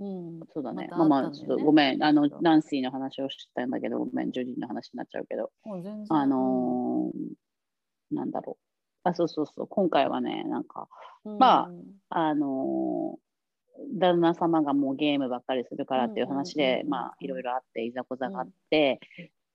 うん、そうだね。まあまあ、ちょっとごめん、あのナンシーの話をしたんだけど、ごめん、ジョディの話になっちゃうけど、あのーなんだろう。あ、そうそうそう、今回はね、なんか、うん。まあうんあのー旦那様がもうゲームばっかりするからっていう話うんうんうんう、んでまあ、いろいろあって、いざこざがあって、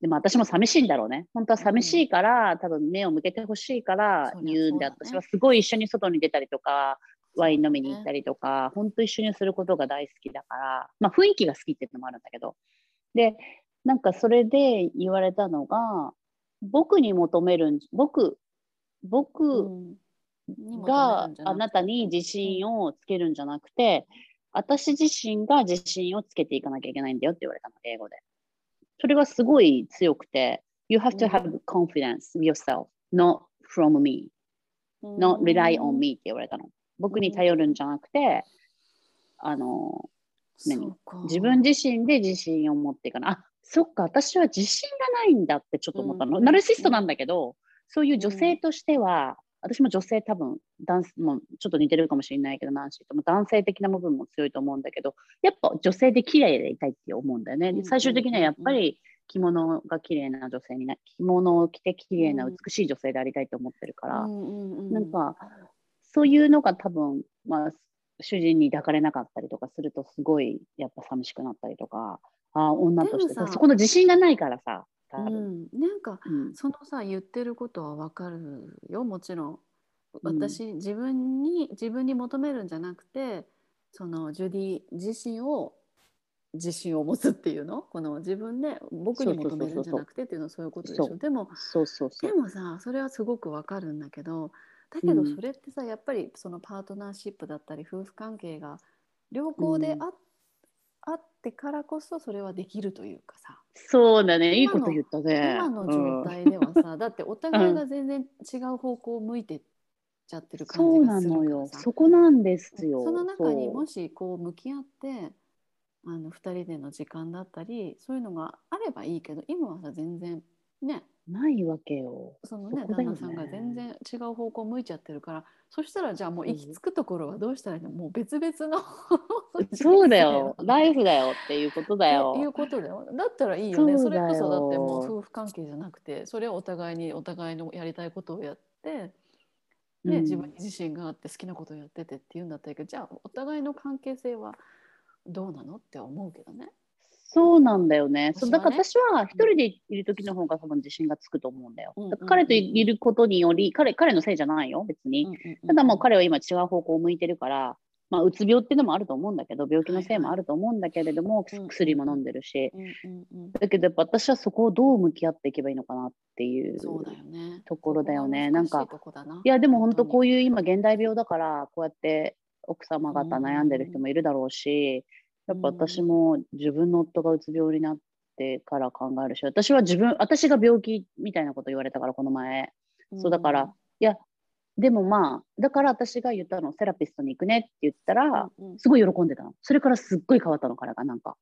でも私も寂しいんだろうね。本当は寂しいから、多分目を向けてほしいから言うんで、ね。私はすごい一緒に外に出たりとか、ワイン飲みに行ったりとか、本当一緒にすることが大好きだから、まあ雰囲気が好きっていうのもあるんだけど。で、なんかそれで言われたのが、僕に求めるん、僕、僕、があなたに自信をつけるんじゃなくて、私自身が自信をつけていかなきゃいけないんだよって言われたの、英語で。それがすごい強くて、You have to have confidence in yourself, not from me, not rely on me って言われたの。僕に頼るんじゃなくて、あの、何？自分自身で自信を持っていかな。い。あ、そっか、私は自信がないんだってちょっと思ったの。うん。ナルシストなんだけど、そういう女性としては、私も女性多分、男性もちょっと似てるかもしれないけど、ナンシーとも男性的な部分も強いと思うんだけど、やっぱ女性で綺麗でいたいって思うんだよね。うん最終的にはやっぱり着物が綺麗な女性にな、着物を着て綺麗なうん。美しい女性でありたいと思ってるから、うんうんうん。なんか、そういうのが多分、まあ、主人に抱かれなかったりとかすると、すごいやっぱ寂しくなったりとか、ああ、女としてそこの自信がないからさ、多う分。ん、なんかうん。そのさ言ってることはわかるよもちろん。うん。私、自分に自分に求めるんじゃなくてそのジュディ自身を自信を持つっていうの？この自分で僕に求めるんじゃなくてっていうのはそういうことでしょ？でも。でもさそれはすごくわかるんだけどだけどうん。それってさ、やっぱりそのパートナーシップだったり夫婦関係が良好であ,、あってからこそそれはできるというかさ。そうだね、いいこと言ったね。今の状態ではさ、だってお 互いが全然違う方向を向いてっちゃってる感そうなじがするからのよ。さ。そこなんですよ。その中にもしこう向き合ってあの2人での時間だったりそういうのがあればいいけど今はさ全然ねないわけよ。そのねね旦那さんが全然違う方向向いちゃってるからそしたらじゃあもう行き着くところはどうしたらいいの？もう別々の そうだよ。ライフフだよっていうことだっていうよ。ことだよ。だったらいいよね。そうれこそだってもう夫婦関係じゃなくて、それをお互いにお互いのやりたいことをやって、ね、うん自分に自信があって好きなことをやっててっていうんだったらいいけど、じゃあお互いの関係性はどうなのって思うけどね。そうなんだよね。そうだから私は一人でいる時の方が多分自信がつくと思うんだよ。うん。だから彼といることにより、彼彼のせいじゃないよ、別に。ただもう彼は今違う方向を向いてるから、まあ、うつ病っていうのもあると思うんだけど、病気のせいもあると思うんだけれども、はいはい。薬も飲んでるし、うんうんうんだけどやっぱ私はそこをどう向き合っていけばいいのかなっていう。ところだよね。なんかいや、でも本当こうういう今現代病だから、こうやって奥様方悩んでる人もいるだろうし、やっぱ私も自分の夫がうつ病になってから考えるし、私は自分、私が病気みたいなこと言われたから、この前。そうだから、いや、でもまあ、だから私が言ったの、セラピストに行くねって言ったら、うんうんすごい喜んでたの。それからすっごい変わったの、彼がなんか。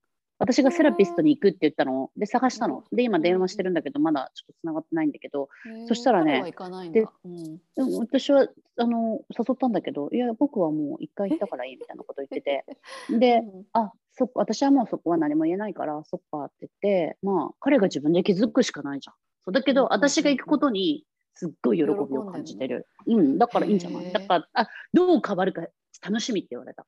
私がセラピストに行くって言ったの。で、探したの。で、今電話してるんだけど、まだちょっと繋がってないんだけど、そしたらねでうん私はあの誘ったんだけど、いや、僕はもう一回行ったからいいみたいなこと言ってて、で、うんあそ私はもうそこは何も言えないから、そっかって言って、まあ、彼が自分で気づくしかないじゃん。そうだけど、私が行くことにすっごい喜びを感じてる。うん、だからいいんじゃない？だからあ、どう変わるか楽しみって言われた。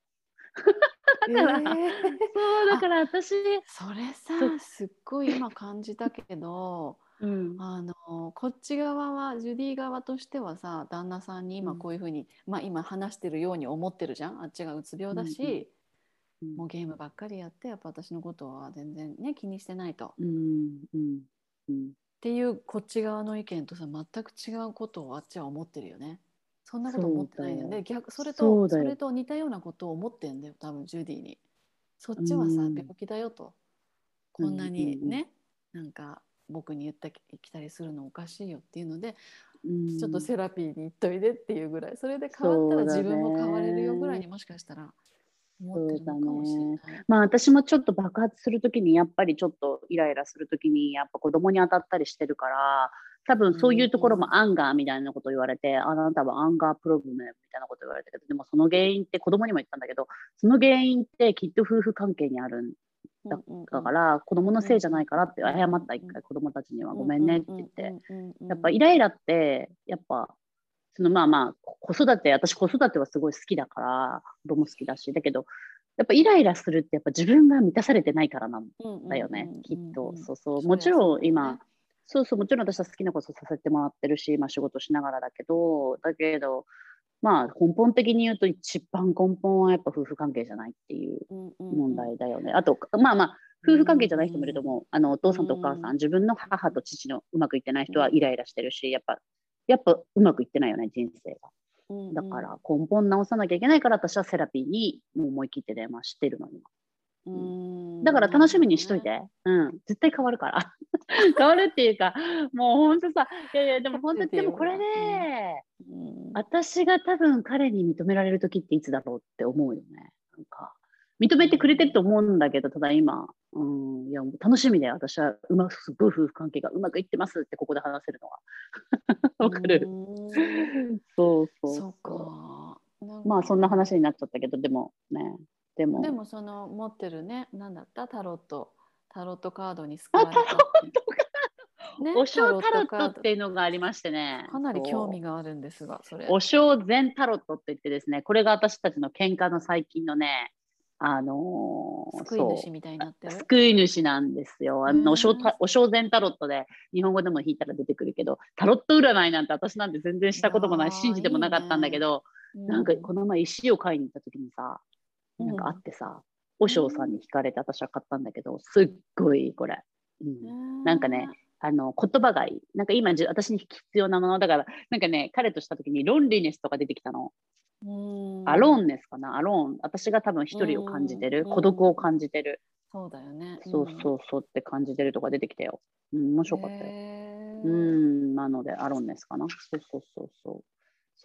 だから、へーそう、だから私、それさすっごい今感じたけど うん、あのこっち側はジュディ側としてはさ旦那さんに今うんこういうふうに、まあ、今話してるように思ってるじゃんあっちがうつ病だし、うんうんもうゲームばっかりやってやっぱ私のことは全然ね気にしてないと。っうん、うん、うん。ていうこっち側の意見とさ全く違うことをあっちは思ってるよね。そんなこと思ってないよね。逆それそとそれと似たようなことを思ってんだよ多分ジュディに。そっちはさ、うん病気だよと。こんなにね、なんか僕に言ってきたりするのおかしいよっていうので、うん、ちょっとセラピーに行っといでっていうぐらい。それで変わったら自分も変われるよぐらいにもしかしたら思ってるのかもしれない。まあ私もちょっと爆発するときにやっぱりちょっとイライラするときにやっぱ子供に当たったりしてるから多分そういうところも anger みたいなこと言われて、あなたは anger problem みたいなこと言われたけど、でもその原因って子供にも言ったんだけど、その原因ってきっと夫婦関係にあるんだだから、子供のせいじゃないからって謝った一回子供たちにはごめんねって言って、やっぱイライラって、やっぱ、そのまあまあ、子育て、私子育てはすごい好きだから、子供好きだし、だけど、やっぱイライラするってやっぱ自分が満たされてないからなんだよね、きっと。そうそう。もちろん今、そうそう、もちろん私は好きなことさせてもらってるし、まあ仕事しながらだけど、だけど、まあ根本的に言うと一番根本はやっぱ夫婦関係じゃないっていう問題だよね。あと、まあまあ、夫婦関係じゃない人もいると思う。あの、お父さんとお母さん、自分の母と父のうまくいってない人はイライラしてるし、やっぱ、やっぱうまくいってないよね、人生が。だから根本直さなきゃいけないから私はセラピーにもう思い切って電話してるの今。だから楽しみにしといて。うん。絶対変わるから。変わるっていうか、もう本当さ、いやいや、でも本当に、でもこれで、私が多分彼に認められる時っていつだろうって思うよね。なんか、認めてくれてると思うんだけど、ただ今、うん、いや、楽しみで私はうまく、すごい夫婦関係がうまくいってますってここで話せるのは。わかるそうそう。そうか。まあそんな話になっちゃったけど、でもね、でも。でもその持ってるね、なんだった？タロット、タロットカードに救われたタロットカード、ね、お正タロットっていうのがありましてね。かなり興味があるんですが、それ。お正全タロットって言ってですね、これが私たちの喧嘩の最近のね、あのー、救い主みたいになってる？救い主なんですよ。あのお正お正全タロットで日本語でも引いたら出てくるけど、タロット占いなんて私なんて全然したこともない、信じてもなかったんだけど、いいね、なんかこの前石を買いに行った時にさ、なんかあってさ、お尚さんに惹かれて私は買ったんだけど、すっごいこれ。うん、なんかね、あの言葉がいい。なんか今私に必要なものだから、なんかね、彼とした時にロンリネスとか出てきたの。アローンネスかな？アローン。私が多分一人を感じてる。孤独を感じてる。そうだよね。そうそうそうって感じてるとか出てきたよ。うん、面白かったよ。うん、なのでアローンネスかな？そうそうそうそう。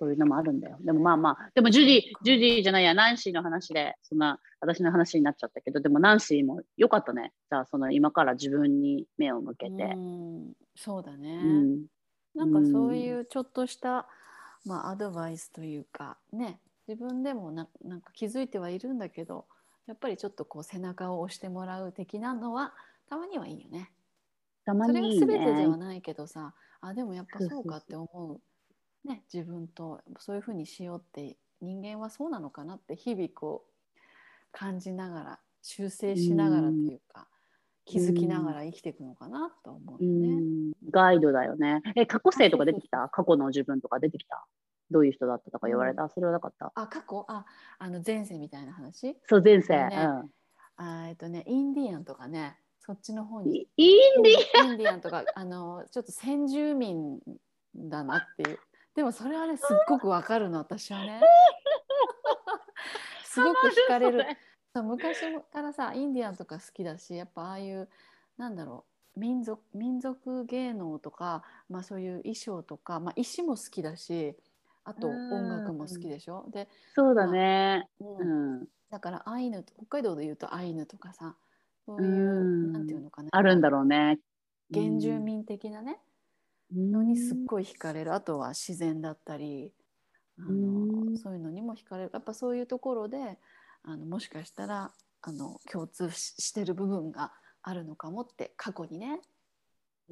そういうのもあるんだよ。でもまあまあ、でもジュディ、ジュディじゃないや、ナンシーの話で、そんな私の話になっちゃったけど、でもナンシーもよかったね。じゃあ、その今から自分に目を向けて。うん、そうだね、うん。なんかそういうちょっとした、まあ、アドバイスというか、ね、自分でもななんか気づいてはいるんだけど、やっぱりちょっとこう背中を押してもらう的なのは、たまにはいいよね。たまにいい、ね、それが全てではないけどさ、あ、でもやっぱそうかって思う。ね、自分とそういうふうにしようって人間はそうなのかなって日々こう感じながら修正しながらというか、気づきながら生きていくのかなと思うよね。ガイドだよね。え過去生とか出てきた？過去の自分とか出てきた？どういう人だったとか言われた、うん、それはなかった？あ過去？ああの前世みたいな話？そう前世、ね、うん、あえっとねインディアンとかねそっちの方にインディアン？インディアンとかあのちょっと先住民だなっていうでもそれはねすっ ごくわかるの私はね。すごく惹かれる。昔からさインディアンとか好きだしやっぱああいうなんだろう民族民族芸能とか、まあ、そういう衣装とか、まあ、石も好きだしあと音楽も好きでしょ。でそうだね、まあ、うん、だからアイヌ北海道でいうとアイヌとかさそういうなんていうのかな。あるんだろうね。原住民的なね、のにすっごい惹かれる。あとは自然だったりあのそういうのにも惹かれる。やっぱそういうところであのもしかしたらあの共通してる部分があるのかもって過去にね。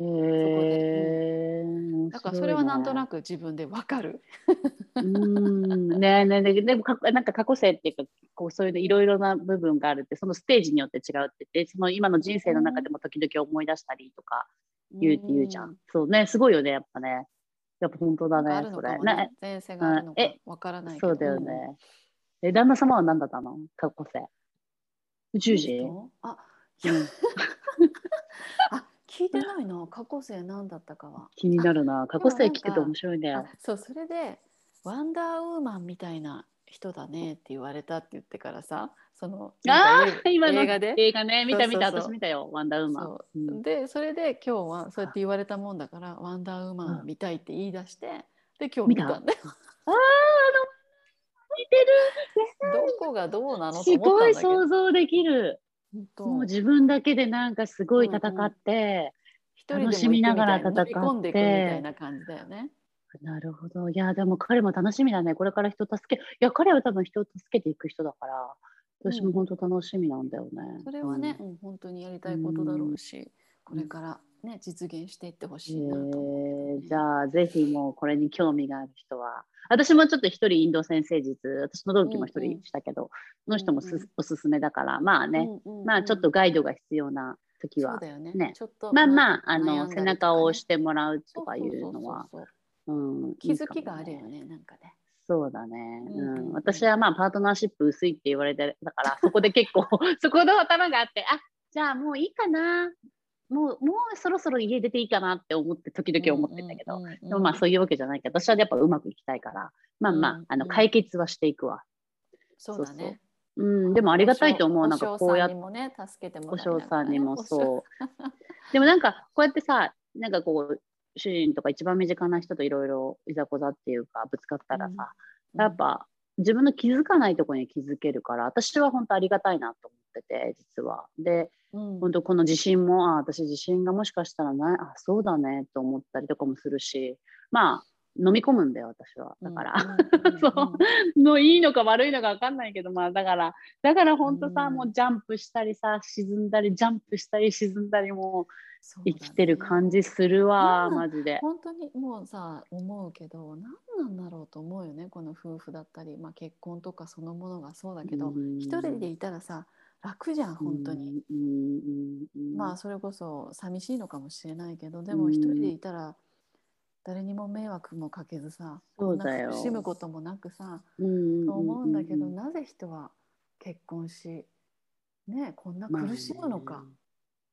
へえうん、だからそれはなんとなく自分でわかる。うん。ねねねでもかなんか過去性っていうかこうそういういろいろな部分があるってそのステージによって違うって言ってその今の人生の中でも時々思い出したりとか言うって言うじゃん。そうねすごいよねやっぱね。やっぱ本当だねそれ。ね、前世があるのかわからないそうだよね。え旦那様は何だったの？過去性。宇宙人？あ、うん、あ聞いてないな過去性何だったかは。気になるな過去性聞くと面白いね。そうそれでワンダーウーマンみたいな人だねって言われたって言ってからさそのあ今の映画で？映画ね。見た見た。私見たよ。ワンダーウーマン。そう。うん、でそれで今日はそうやって言われたもんだからワンダーウーマンを見たいって言い出して、で今日見たんだよ。あああの似てる。どこがどうなの？とすごい想像できる。もう自分だけでなんかすごい戦って、一人でも楽しみながら戦って。込んでいくみたいな感じだよね。なるほど。いや、でも彼も楽しみだね。これから人助け、いや、彼は多分人を助けていく人だから、私も本当楽しみなんだよね。それはね、うん。本当にやりたいことだろうし、これからね実現していってほしいなとね、えーじゃあぜひもうこれに興味がある人は私もちょっと一人インド先生術私の同期も一人したけど、その人もす、うんうんおすすめだからまあね、うんうんうんまあちょっとガイドが必要な時はね。ね。ちょっとまあまああのね背中を押してもらうとかいそうそううのはそうそううん気づきがあるよねねなんかね。そうだね、うん私はまあパートナーシップ薄いって言われてだから そこで結構 そこの頭があってあじゃあもういいかな。もうもうそろそろ家出ていいかなって思って時々思ってたけど、うんうんうんうんでもまあそういうわけじゃないけど、私はやっぱうまくいきたいから、まあまあ、うんあのうん。解決はしていくわ。そうだね。うん、でもありがたいと思う。おなんかこうやって、お嬢さんにもそう。でもなんかこうやってさ、なんかこう、主人とか一番身近な人といろいろいざこざっていうかぶつかったらさ、うん。やっぱ自分の気づかないところに気づけるから、私は本当ありがたいなと思ってて、実は。で、うん。本当この地震も、あ私地震がもしかしたらない、あ、そうだねと思ったりとかもするし、まあ、飲み込むんだよ、私は。だから、そう。のいいのか悪いのか分かんないけど、まあだから、だから本当さ、うん。もうジャンプしたりさ、沈んだり、ジャンプしたり沈んだり、もう生きてる感じするわ、マジで。本当にもうさ思うけど何なんだろうと思うよねこの夫婦だったり、まあ、結婚とかそのものがそうだけどうん。一人でいたらさ楽じゃん本当に、まあそれこそ寂しいのかもしれないけどでもうん。一人でいたら誰にも迷惑もかけずさそ苦しむこともなくさうんと思うんだけど、うんなぜ人は結婚しねこんな苦しむのか、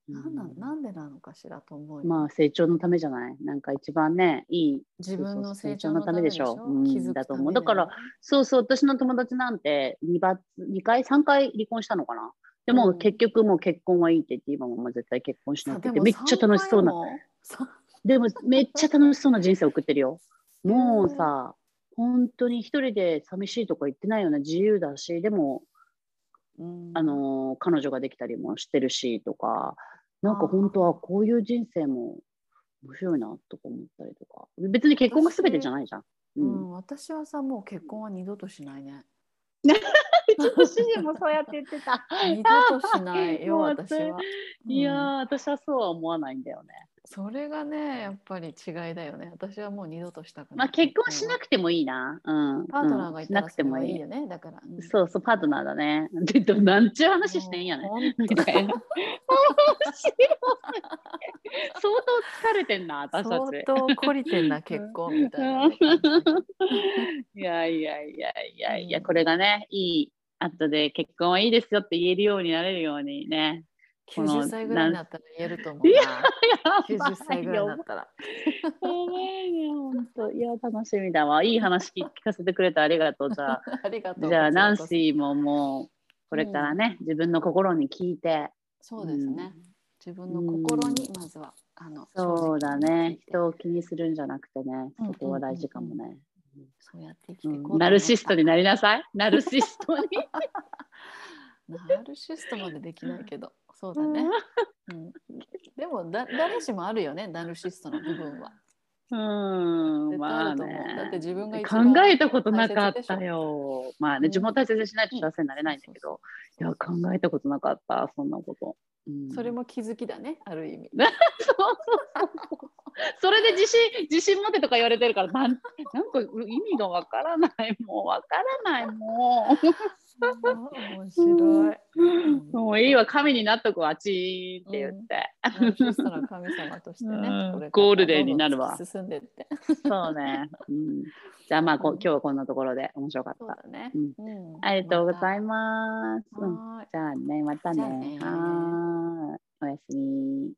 なんなんうん。なんでなのかしらと思うよ、まあ成長のためじゃない。なんか一番ね、いい自分の成長のためでしょ？成長のためでしょ？うんだと思う。だからそうそう、私の友達なんて 2, ば2回、3回離婚したのかな？でも、うん。結局もう結婚はいいって言って、今も絶対結婚しないってめっちゃ楽しそうな、3回もさ。でもめっちゃ楽しそうな人生送ってるよ。もうさ、本当に一人で寂しいとか言ってないような自由だし、でも、うんあのー彼女ができたりもしてるしとか、なんか本当はこういう人生も面白いなとか思ったりとか、別に結婚が全てじゃないじゃん。ううん。ん、私はさもう結婚は二度としないね。ちょっと主人もそうやって言ってた。二度としないよ 私は、いや私はそうは思わないんだよね。それがねやっぱり違いだよね私はもう二度としたくないまあ結婚しなくてもいいな。うん。パートナーがいたらそれうんしなくてもいい。はいいよねだから、うんそうそう、パートナーだね。で、でもなんちゅう話してんやね。みたいな 面白い相当疲れてんな、私た相ち。当懲りてんな結婚みたいな いやいやいやいやいや、うんこれがね、いい、後で結婚はいいですよって言えるようになれるようにね。この90歳ぐらいになったら言えると思ういやなやばい90歳ぐらいになったらやばいね、本当。いや、楽しみだわ。いい話聞聞かせてくれてありがとう。じゃあ、ありがとうじゃあ、ナンーシーももう、これからね、自分の心に聞いて。そうですね、自分の心にまずは、あのそうだね人を気にするんじゃなくてね、うんそこは大事かもね。そうやって生きていこうナルシストになりなさい。ナルシストに。ナルシストまでできないけど。そうだね、うん、でもだ誰しもあるよねナルシストの部分は。うん、まあね。だって自分が一考番えたことなかったよ。まあね、うん。自分を大切にしないと幸せになれないんだけそど、いや、考えたことなかった、そんなこと。うん。それも気づきだねある意味。そう。そうそうそれで自信自信持てとか言われてるからなんなんか意味がわからない。もうわからないも面白い、うもういいわ神になっとくわチーンって言って、ナルシストの神様としてね、うん。ゴールデンになるわ。進んでって。そうね、うん、じゃあまあこうん。今日はこんなところで面白かった。ね、うん。うん。ありがとうございまます、たうん。はーいじゃあねまたね。はーい。おやすみ